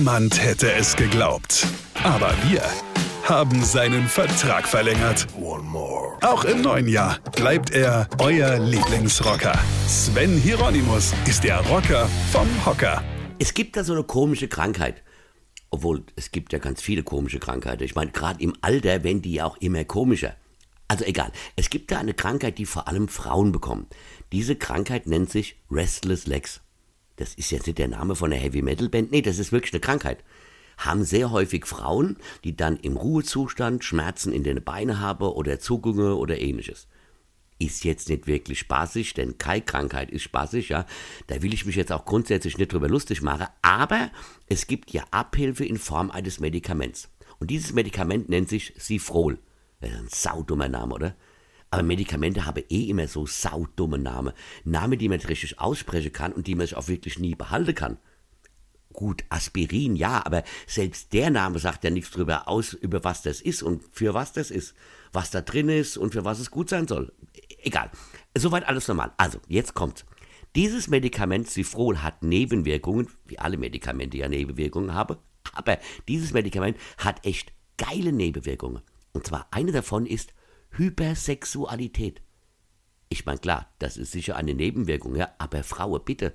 Niemand hätte es geglaubt. Aber wir haben seinen Vertrag verlängert. Auch im neuen Jahr bleibt er euer Lieblingsrocker. Sven Hieronymus ist der Rocker vom Hocker. Es gibt da so eine komische Krankheit. Obwohl, es gibt ja ganz viele komische Krankheiten. Ich meine, gerade im Alter werden die ja auch immer komischer. Also egal, es gibt da eine Krankheit, die vor allem Frauen bekommen. Diese Krankheit nennt sich Restless Legs. Das ist jetzt nicht der Name von einer Heavy Metal Band, nee, das ist wirklich eine Krankheit. Haben sehr häufig Frauen, die dann im Ruhezustand Schmerzen in den Beinen haben oder Zuckungen oder ähnliches. Ist jetzt nicht wirklich spaßig, denn keine Krankheit ist spaßig, ja. Da will ich mich jetzt auch grundsätzlich nicht drüber lustig machen, aber es gibt ja Abhilfe in Form eines Medikaments. Und dieses Medikament nennt sich Sifrol. Das ist ein saudummer Name, oder? Aber Medikamente haben eh immer so saudumme Namen. Namen, die man nicht richtig aussprechen kann und die man sich auch wirklich nie behalten kann. Gut, Aspirin, ja, aber selbst der Name sagt ja nichts darüber aus, über was das ist und für was das ist, was da drin ist und für was es gut sein soll. Egal. Soweit alles normal. Also, jetzt kommt's. Dieses Medikament Cifrol hat Nebenwirkungen, wie alle Medikamente ja Nebenwirkungen haben, aber dieses Medikament hat echt geile Nebenwirkungen. Und zwar eine davon ist Hypersexualität. Ich meine, klar, das ist sicher eine Nebenwirkung, ja, aber Frauen, bitte,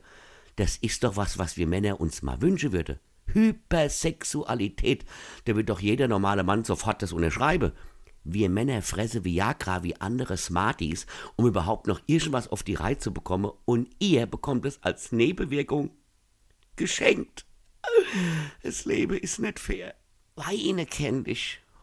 das ist doch was, was wir Männer uns mal wünschen würden. Hypersexualität, da wird doch jeder normale Mann sofort das unterschreiben. Wir Männer fressen Viagra wie andere Smarties, um überhaupt noch irgendwas auf die Reihe zu bekommen, und ihr bekommt es als Nebenwirkung geschenkt. Das Leben ist nicht fair. Weine kenn dich.